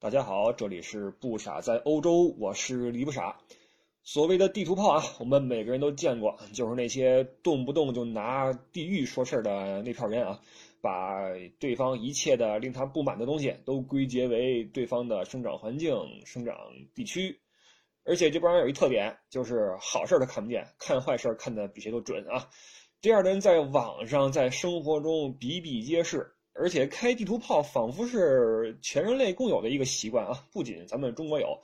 大家好，这里是不傻在欧洲，我是李不傻。所谓的地图炮啊，我们每个人都见过，就是那些动不动就拿地狱说事儿的那票人啊，把对方一切的令他不满的东西都归结为对方的生长环境、生长地区。而且这帮人有一特点，就是好事儿他看不见，看坏事儿看的比谁都准啊。这样的人在网上、在生活中比比皆是。而且开地图炮仿佛是全人类共有的一个习惯啊！不仅咱们中国有，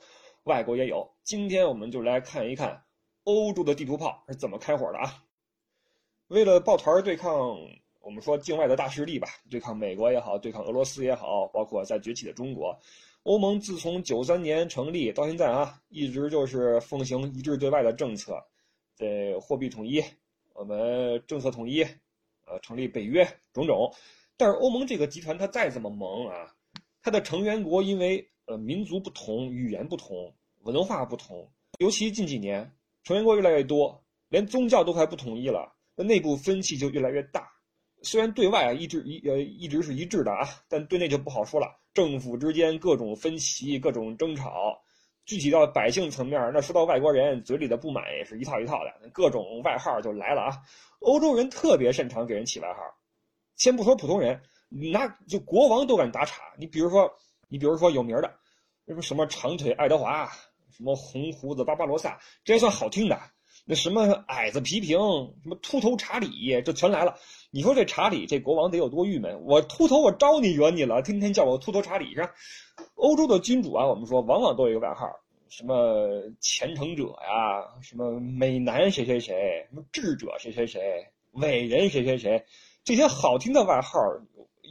外国也有。今天我们就来看一看欧洲的地图炮是怎么开火的啊！为了抱团对抗我们说境外的大势力吧，对抗美国也好，对抗俄罗斯也好，包括在崛起的中国，欧盟自从九三年成立到现在啊，一直就是奉行一致对外的政策，在货币统一，我们政策统一，呃，成立北约，种种。但是欧盟这个集团，它再怎么萌啊，它的成员国因为呃民族不同、语言不同、文化不同，尤其近几年成员国越来越多，连宗教都快不统一了，那内部分歧就越来越大。虽然对外啊一直一呃一直是一致的啊，但对内就不好说了。政府之间各种分歧、各种争吵，具体到百姓层面，那说到外国人嘴里的不满也是一套一套的，各种外号就来了啊。欧洲人特别擅长给人起外号。先不说普通人，那就国王都敢打岔。你比如说，你比如说有名的，什么什么长腿爱德华，什么红胡子巴巴罗萨，这还算好听的。那什么矮子皮平，什么秃头查理，这全来了。你说这查理这国王得有多郁闷？我秃头，我招你惹你了？天天叫我秃头查理是吧？欧洲的君主啊，我们说往往都有一个外号，什么虔诚者呀，什么美男谁谁谁，什么智者谁谁谁，伟人谁谁谁。这些好听的外号，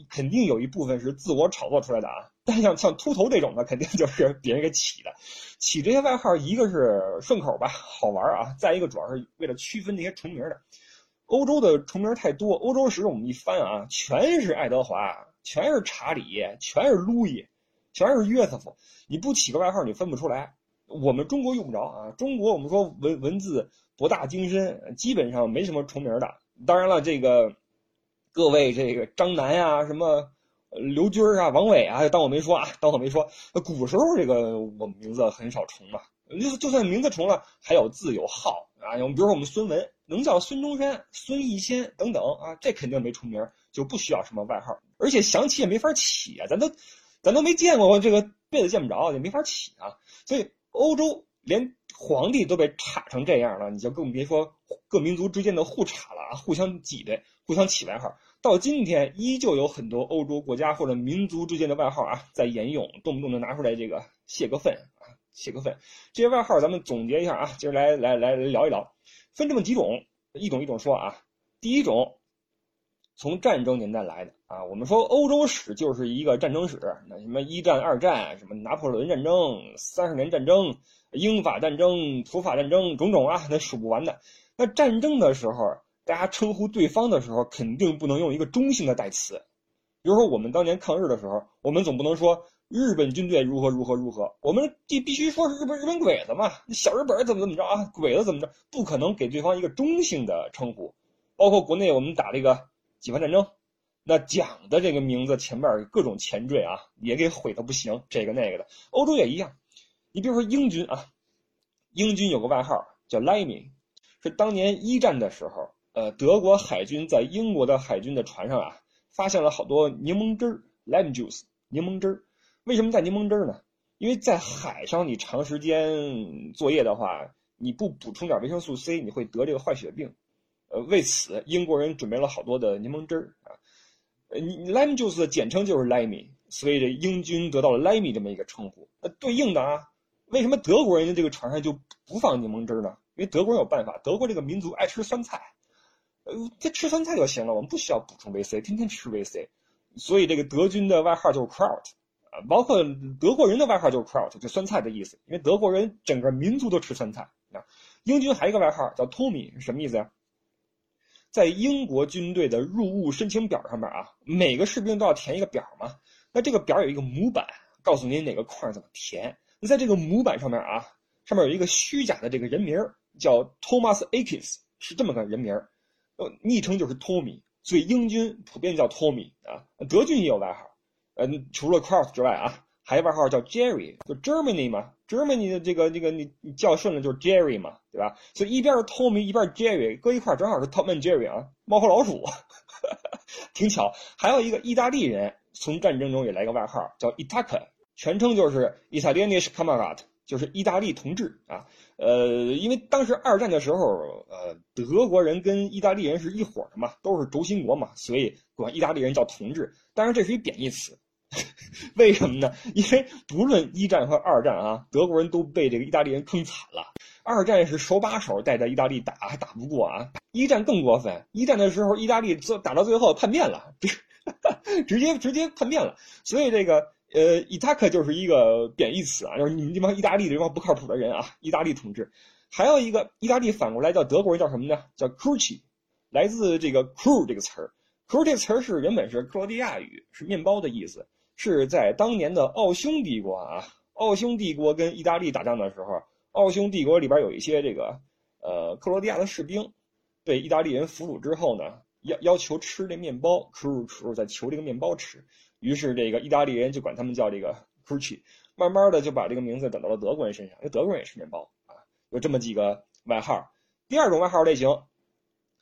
肯定有一部分是自我炒作出来的啊。但像像秃头这种的，肯定就是别人给起的。起这些外号，一个是顺口吧，好玩啊；再一个，主要是为了区分那些重名的。欧洲的重名太多，欧洲史我们一翻啊，全是爱德华，全是查理，全是路易，全是约瑟夫。你不起个外号，你分不出来。我们中国用不着啊，中国我们说文文字博大精深，基本上没什么重名的。当然了，这个。各位，这个张楠呀，什么刘军啊，王伟啊，当我没说啊，当我没说。古时候这个我们名字很少重嘛，就就算名字重了，还有字有号啊。我们比如说我们孙文，能叫孙中山、孙逸仙等等啊，这肯定没重名，就不需要什么外号，而且想起也没法起啊，咱都咱都没见过，这个辈子见不着，也没法起啊。所以欧洲连皇帝都被插成这样了，你就更别说各民族之间的互插了啊，互相挤兑。互相起外号，到今天依旧有很多欧洲国家或者民族之间的外号啊在沿用，动不动就拿出来这个泄个愤啊，泄个愤。这些外号咱们总结一下啊，今儿来来来聊一聊，分这么几种，一种一种说啊。第一种，从战争年代来的啊，我们说欧洲史就是一个战争史，那什么一战、二战，什么拿破仑战争、三十年战争、英法战争、普法战争，种种啊，那数不完的。那战争的时候。大家称呼对方的时候，肯定不能用一个中性的代词。比如说，我们当年抗日的时候，我们总不能说日本军队如何如何如何，我们必必须说是日本日本鬼子嘛，那小日本怎么怎么着啊，鬼子怎么着，不可能给对方一个中性的称呼。包括国内我们打这个解放战争，那讲的这个名字前面各种前缀啊，也给毁的不行，这个那个的。欧洲也一样，你比如说英军啊，英军有个外号叫莱米，是当年一战的时候。呃，德国海军在英国的海军的船上啊，发现了好多柠檬汁儿 （lime juice）。柠檬汁儿为什么带柠檬汁儿呢？因为在海上你长时间作业的话，你不补充点维生素 C，你会得这个坏血病。呃，为此英国人准备了好多的柠檬汁儿啊。呃，lime juice 的简称就是 lime，所以这英军得到了 lime 这么一个称呼。呃对应的啊，为什么德国人的这个船上就不放柠檬汁呢？因为德国人有办法，德国这个民族爱吃酸菜。呃，这吃酸菜就行了，我们不需要补充维 C，天天吃维 C，所以这个德军的外号就是 Kraut，啊，包括德国人的外号就是 Kraut，就酸菜的意思，因为德国人整个民族都吃酸菜啊。英军还有一个外号叫 Tommy，是什么意思呀？在英国军队的入伍申请表上面啊，每个士兵都要填一个表嘛，那这个表有一个模板，告诉您哪个框怎么填。那在这个模板上面啊，上面有一个虚假的这个人名叫 Thomas Akins，是这么个人名呃，昵称就是托米，所以英军普遍叫托米啊。德军也有外号，呃，除了 Cross 之外啊，还有外号叫 Jerry，就 Germany 嘛，Germany 的这个这个你你叫顺了就是 Jerry 嘛，对吧？所以一边是 Tommy，一边 Jerry，搁一块正好是 Tom and Jerry 啊，猫和老鼠，挺巧。还有一个意大利人从战争中也来个外号叫 Itaka，全称就是 Italianish Camarad 就是意大利同志啊。呃，因为当时二战的时候，呃，德国人跟意大利人是一伙的嘛，都是轴心国嘛，所以管意大利人叫同志。当然这是一贬义词，为什么呢？因为不论一战和二战啊，德国人都被这个意大利人坑惨了。二战是手把手带着意大利打，还打不过啊。一战更过分，一战的时候意大利打到最后叛变了，直接直接叛变了。所以这个。呃，伊塔克就是一个贬义词啊，就是你们这帮意大利这帮不靠谱的人啊，意大利同志。还有一个意大利反过来叫德国人叫什么呢？叫 c r u c h i 来自这个 “cru” 这个词儿。cru 这个词儿是原本是克罗地亚语，是面包的意思，是在当年的奥匈帝国啊，奥匈帝国跟意大利打仗的时候，奥匈帝国里边有一些这个呃克罗地亚的士兵，被意大利人俘虏之后呢，要要求吃这面包，cru cru 在求这个面包吃。于是，这个意大利人就管他们叫这个 c r u c h i 慢慢的就把这个名字等到了德国人身上，因为德国人也吃面包啊，有这么几个外号。第二种外号类型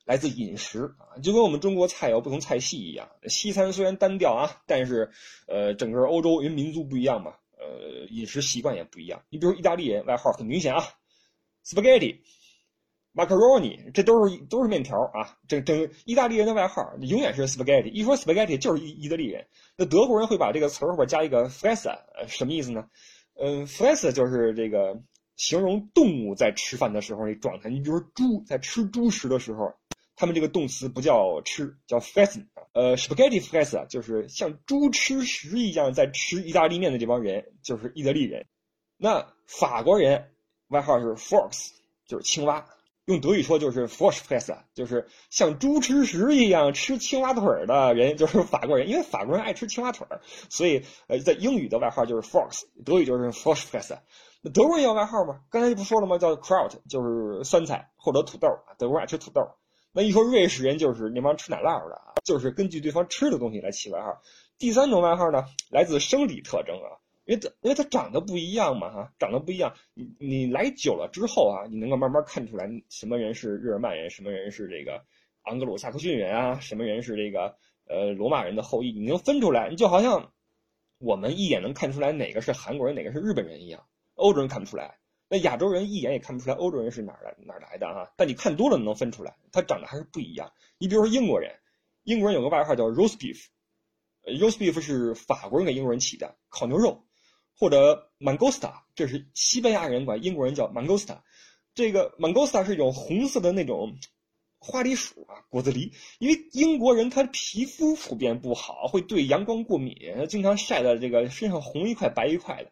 来自饮食啊，就跟我们中国菜有不同菜系一样，西餐虽然单调啊，但是呃，整个欧洲因为民族不一样嘛，呃，饮食习惯也不一样。你比如意大利人外号很明显啊，spaghetti。macaroni，这都是都是面条啊！这这意大利人的外号永远是 spaghetti，一说 spaghetti 就是意意大利人。那德国人会把这个词儿后边加一个 fresa，什么意思呢？嗯，fresa 就是这个形容动物在吃饭的时候那状态。你比如猪在吃猪食的时候，他们这个动词不叫吃，叫 fresa。呃，spaghetti fresa 就是像猪吃食一样在吃意大利面的这帮人，就是意大利人。那法国人外号是 fox，就是青蛙。用德语说就是 f o r s c h f r e s s 就是像猪吃食一样吃青蛙腿的人，就是法国人。因为法国人爱吃青蛙腿儿，所以呃，在英语的外号就是 fox，德语就是 f o r s c h f r e s s 那德国人有外号吗？刚才不说了吗？叫 kraut，就是酸菜或者土豆德国人爱吃土豆。那一说瑞士人就是那帮吃奶酪的啊，就是根据对方吃的东西来起外号。第三种外号呢，来自生理特征啊。因为它因为它长得不一样嘛，哈，长得不一样。你你来久了之后啊，你能够慢慢看出来什么人是日耳曼人，什么人是这个盎格鲁撒克逊人啊，什么人是这个呃罗马人的后裔，你能分出来。你就好像我们一眼能看出来哪个是韩国人，哪个是日本人一样。欧洲人看不出来，那亚洲人一眼也看不出来欧洲人是哪来哪来的哈。但你看多了能分出来，他长得还是不一样。你比如说英国人，英国人有个外号叫 roast beef，roast beef 是法国人给英国人起的，烤牛肉。或者 mangosta，这是西班牙人管英国人叫 mangosta，这个 mangosta 是一种红色的那种花梨鼠啊，果子狸。因为英国人他皮肤普遍不好，会对阳光过敏，经常晒的这个身上红一块白一块的，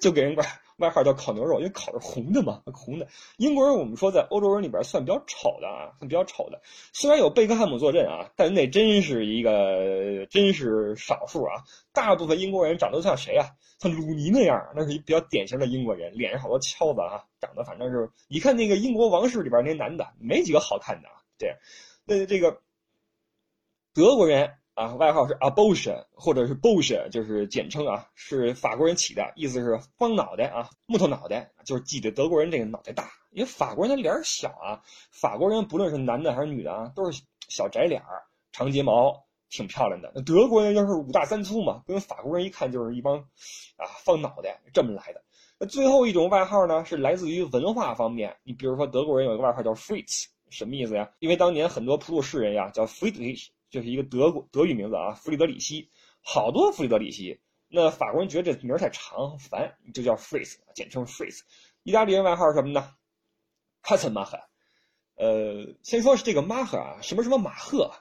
就给人外。外号叫烤牛肉，因为烤是红的嘛，红的。英国人我们说在欧洲人里边算比较丑的啊，算比较丑的。虽然有贝克汉姆坐镇啊，但那真是一个真是少数啊。大部分英国人长得像谁啊？像鲁尼那样，那是一比较典型的英国人，脸上好多敲子啊，长得反正是你看那个英国王室里边那男的，没几个好看的啊。对，那这个德国人。啊，外号是 abortion 或者是 bush，就是简称啊，是法国人起的，意思是方脑袋啊，木头脑袋，就是记得德国人这个脑袋大，因为法国人他脸小啊，法国人不论是男的还是女的啊，都是小窄脸儿，长睫毛，挺漂亮的。那德国人就是五大三粗嘛，跟法国人一看就是一帮啊方脑袋这么来的。那最后一种外号呢，是来自于文化方面，你比如说德国人有一个外号叫 Fritz，什么意思呀？因为当年很多普鲁士人呀叫 Friedrich。就是一个德国德语名字啊，弗里德里希，好多弗里德里希。那法国人觉得这名儿太长烦，就叫 Fritz，简称 Fritz。意大利人外号是什么呢 c a s 马赫。呃，先说是这个马赫啊，什么什么马赫？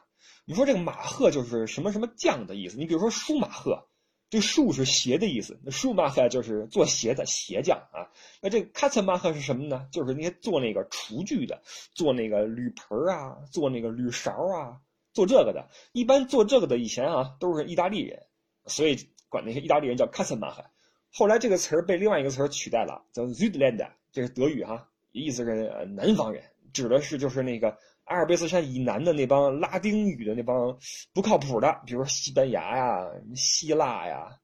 你说这个马赫就是什么什么匠的意思？你比如说舒马赫，这舒是鞋的意思，那舒马赫就是做鞋的鞋匠啊。那这个 c a s 马赫是什么呢？就是那些做那个厨具的，做那个铝盆啊，做那个铝勺啊。做这个的，一般做这个的以前啊都是意大利人，所以管那些意大利人叫 c a s s e m a 后来这个词儿被另外一个词儿取代了，叫 Südland，这是德语哈，意思是南方人，指的是就是那个阿尔卑斯山以南的那帮拉丁语的那帮不靠谱的，比如说西班牙呀、希腊呀、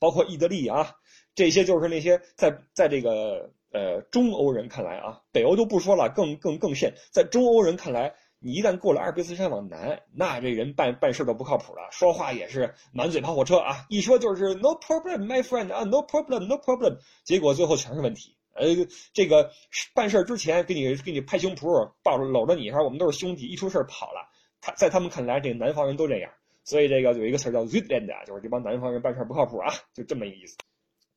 包括意大利啊，这些就是那些在在这个呃中欧人看来啊，北欧都不说了，更更更甚，在中欧人看来，你一旦过了阿尔卑斯山往南，那这人办办事都不靠谱了，说话也是满嘴跑火车啊，一说就是 no problem my friend 啊 no problem no problem，结果最后全是问题。呃，这个办事之前给你给你拍胸脯抱着搂着你，说我们都是兄弟，一出事跑了。他在他们看来，这个南方人都这样，所以这个有一个词叫 z i t l a n d 就是这帮南方人办事不靠谱啊，就这么一个意思。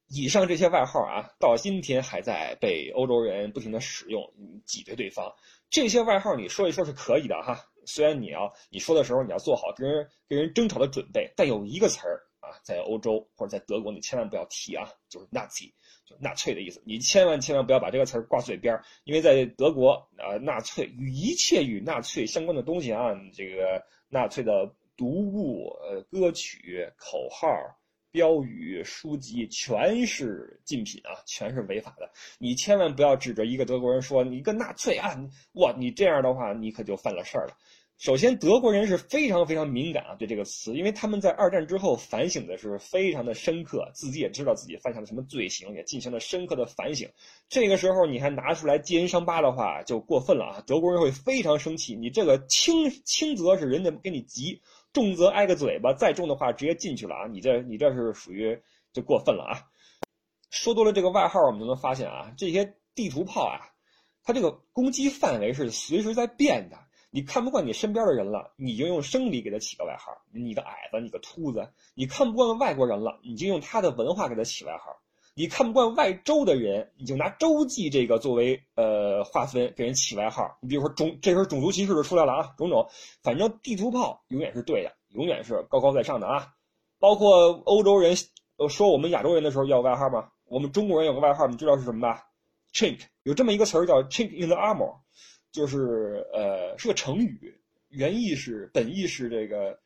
以上这些外号啊，到今天还在被欧洲人不停的使用，挤兑对方。这些外号你说一说是可以的哈，虽然你要你说的时候你要做好跟人跟人争吵的准备，但有一个词儿啊，在欧洲或者在德国你千万不要提啊，就是纳粹，就。纳粹的意思，你千万千万不要把这个词儿挂嘴边儿，因为在德国啊，纳粹与一切与纳粹相关的东西啊，这个纳粹的读物、呃歌曲、口号、标语、书籍，全是禁品啊，全是违法的。你千万不要指着一个德国人说你个纳粹啊，哇，你这样的话，你可就犯了事儿了。首先，德国人是非常非常敏感啊，对这个词，因为他们在二战之后反省的是非常的深刻，自己也知道自己犯下了什么罪行，也进行了深刻的反省。这个时候你还拿出来揭人伤疤的话，就过分了啊！德国人会非常生气。你这个轻轻则是人家给你急，重则挨个嘴巴，再重的话直接进去了啊！你这你这是属于就过分了啊！说多了这个外号，我们就能发现啊，这些地图炮啊，它这个攻击范围是随时在变的。你看不惯你身边的人了，你就用生理给他起个外号，你个矮子，你个秃子。你看不惯外国人了，你就用他的文化给他起外号。你看不惯外州的人，你就拿洲际这个作为呃划分给人起外号。你比如说种，这时候种族歧视就出来了啊，种种，反正地图炮永远是对的，永远是高高在上的啊。包括欧洲人说我们亚洲人的时候要外号吗？我们中国人有个外号，你知道是什么吧？Chink，有这么一个词儿叫 Chink in the armor。就是呃是个成语，原意是本意是这个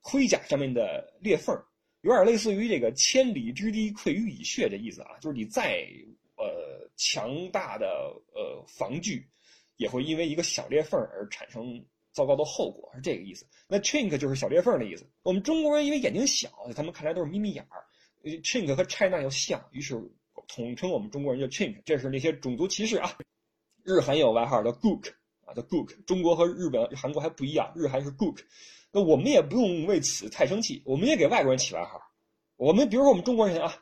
盔甲上面的裂缝，有点类似于这个千里之堤溃于蚁穴的意思啊，就是你再呃强大的呃防具，也会因为一个小裂缝而产生糟糕的后果，是这个意思。那 chink 就是小裂缝的意思。我们中国人因为眼睛小，他们看来都是眯眯眼儿，chink 和 China 又像，于是统称我们中国人叫 chink，这是那些种族歧视啊。日韩有外号叫 Gook 啊，叫 Gook。中国和日本、韩国还不一样，日韩是 Gook。那我们也不用为此太生气，我们也给外国人起外号。我们比如说我们中国人啊，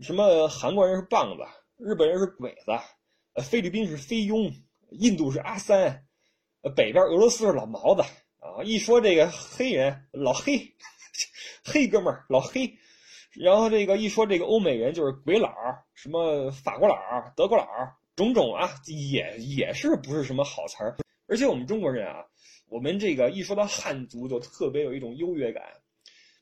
什么韩国人是棒子，日本人是鬼子，呃，菲律宾是菲佣，印度是阿三，呃，北边俄罗斯是老毛子啊。一说这个黑人，老黑，黑哥们儿，老黑。然后这个一说这个欧美人就是鬼佬，什么法国佬、德国佬。种种啊，也也是不是什么好词儿，而且我们中国人啊，我们这个一说到汉族，就特别有一种优越感。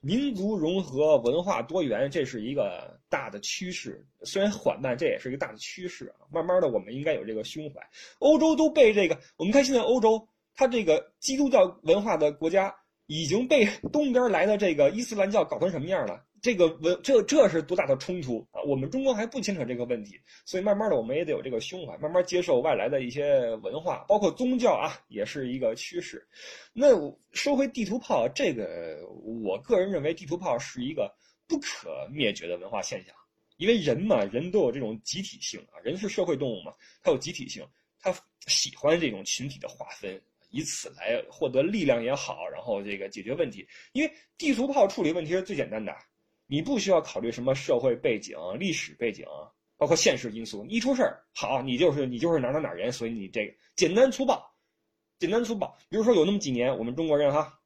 民族融合、文化多元，这是一个大的趋势，虽然缓慢，这也是一个大的趋势啊。慢慢的，我们应该有这个胸怀。欧洲都被这个，我们看现在欧洲，它这个基督教文化的国家已经被东边来的这个伊斯兰教搞成什么样了？这个文这这是多大的冲突啊！我们中国还不牵扯这个问题，所以慢慢的我们也得有这个胸怀，慢慢接受外来的一些文化，包括宗教啊，也是一个趋势。那说回地图炮，这个我个人认为地图炮是一个不可灭绝的文化现象，因为人嘛，人都有这种集体性啊，人是社会动物嘛，它有集体性，他喜欢这种群体的划分，以此来获得力量也好，然后这个解决问题。因为地图炮处理问题是最简单的。你不需要考虑什么社会背景、历史背景，包括现实因素。一出事儿，好，你就是你就是哪哪哪人，所以你这个简单粗暴，简单粗暴。比如说有那么几年，我们中国人哈，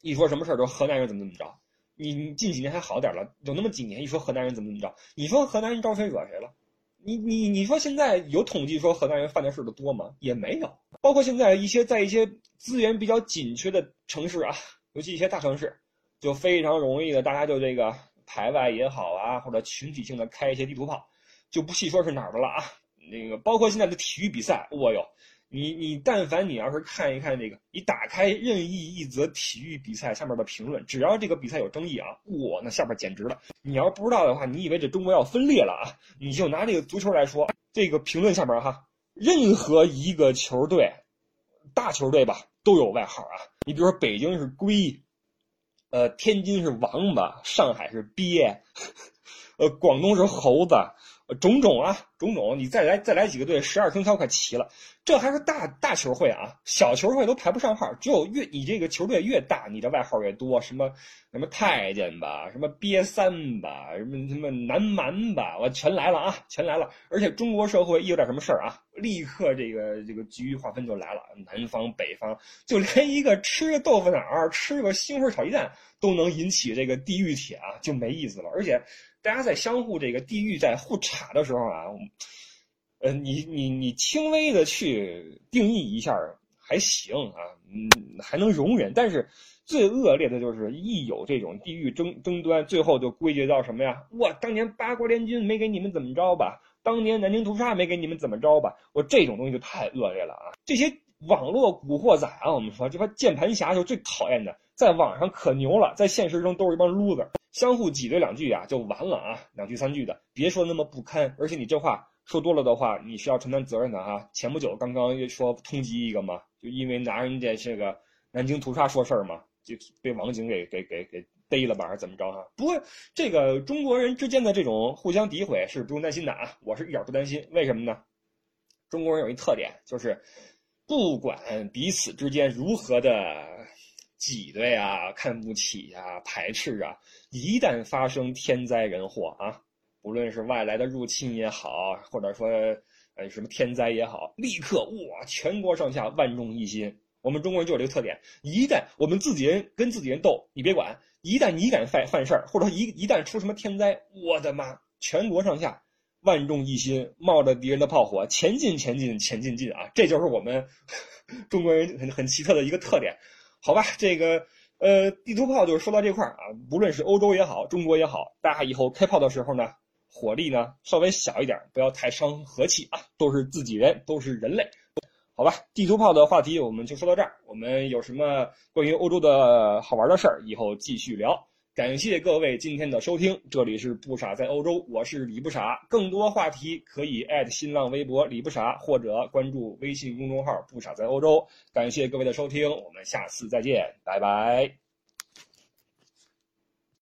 一说什么事儿都河南人怎么怎么着。你近几年还好点了，有那么几年一说河南人怎么怎么着，你说河南人招谁惹谁了？你你你说现在有统计说河南人犯的事的多吗？也没有。包括现在一些在一些资源比较紧缺的城市啊，尤其一些大城市。就非常容易的，大家就这个排外也好啊，或者群体性的开一些地图炮，就不细说是哪儿的了啊。那个包括现在的体育比赛，我哟，你你但凡你要是看一看这个，你打开任意一则体育比赛下面的评论，只要这个比赛有争议啊，哇，那下边简直了。你要不知道的话，你以为这中国要分裂了啊？你就拿这个足球来说，这个评论下面哈，任何一个球队，大球队吧，都有外号啊。你比如说北京是龟。呃，天津是王八，上海是鳖，呃，广东是猴子，种种啊，种种。你再来再来几个队，十二生肖快齐了。这还是大大球会啊，小球会都排不上号。只有越你这个球队越大，你的外号越多，什么什么太监吧，什么瘪三吧，什么什么南蛮吧，我全来了啊，全来了。而且中国社会一有点什么事儿啊，立刻这个这个局域划分就来了，南方北方，就连一个吃个豆腐脑吃个西红柿炒鸡蛋都能引起这个地域铁啊，就没意思了。而且大家在相互这个地域在互查的时候啊。呃，你你你轻微的去定义一下还行啊，嗯，还能容忍。但是最恶劣的就是一有这种地域争争端，最后就归结到什么呀？我当年八国联军没给你们怎么着吧？当年南京屠杀没给你们怎么着吧？我这种东西就太恶劣了啊！这些网络古惑仔啊，我们说这帮键盘侠就最讨厌的，在网上可牛了，在现实中都是一帮 loser，相互挤兑两句啊就完了啊，两句三句的，别说那么不堪。而且你这话。说多了的话，你是要承担责任的哈。前不久刚刚又说通缉一个嘛，就因为拿人家这个南京屠杀说事儿嘛，就被网警给给给给逮了吧，还是怎么着哈？不过这个中国人之间的这种互相诋毁是不用担心的啊，我是一点不担心。为什么呢？中国人有一特点，就是不管彼此之间如何的挤兑啊、看不起啊、排斥啊，一旦发生天灾人祸啊。不论是外来的入侵也好，或者说呃什么天灾也好，立刻哇，全国上下万众一心。我们中国人就有这个特点，一旦我们自己人跟自己人斗，你别管；一旦你敢犯犯事儿，或者说一一旦出什么天灾，我的妈，全国上下万众一心，冒着敌人的炮火前进，前进，前进进啊！这就是我们 中国人很很奇特的一个特点，好吧？这个呃地图炮就是说到这块儿啊，无论是欧洲也好，中国也好，大家以后开炮的时候呢。火力呢稍微小一点，不要太伤和气啊！都是自己人，都是人类，好吧？地图炮的话题我们就说到这儿。我们有什么关于欧洲的好玩的事儿，以后继续聊。感谢各位今天的收听，这里是不傻在欧洲，我是李不傻。更多话题可以艾特新浪微博李不傻，或者关注微信公众号不傻在欧洲。感谢各位的收听，我们下次再见，拜拜。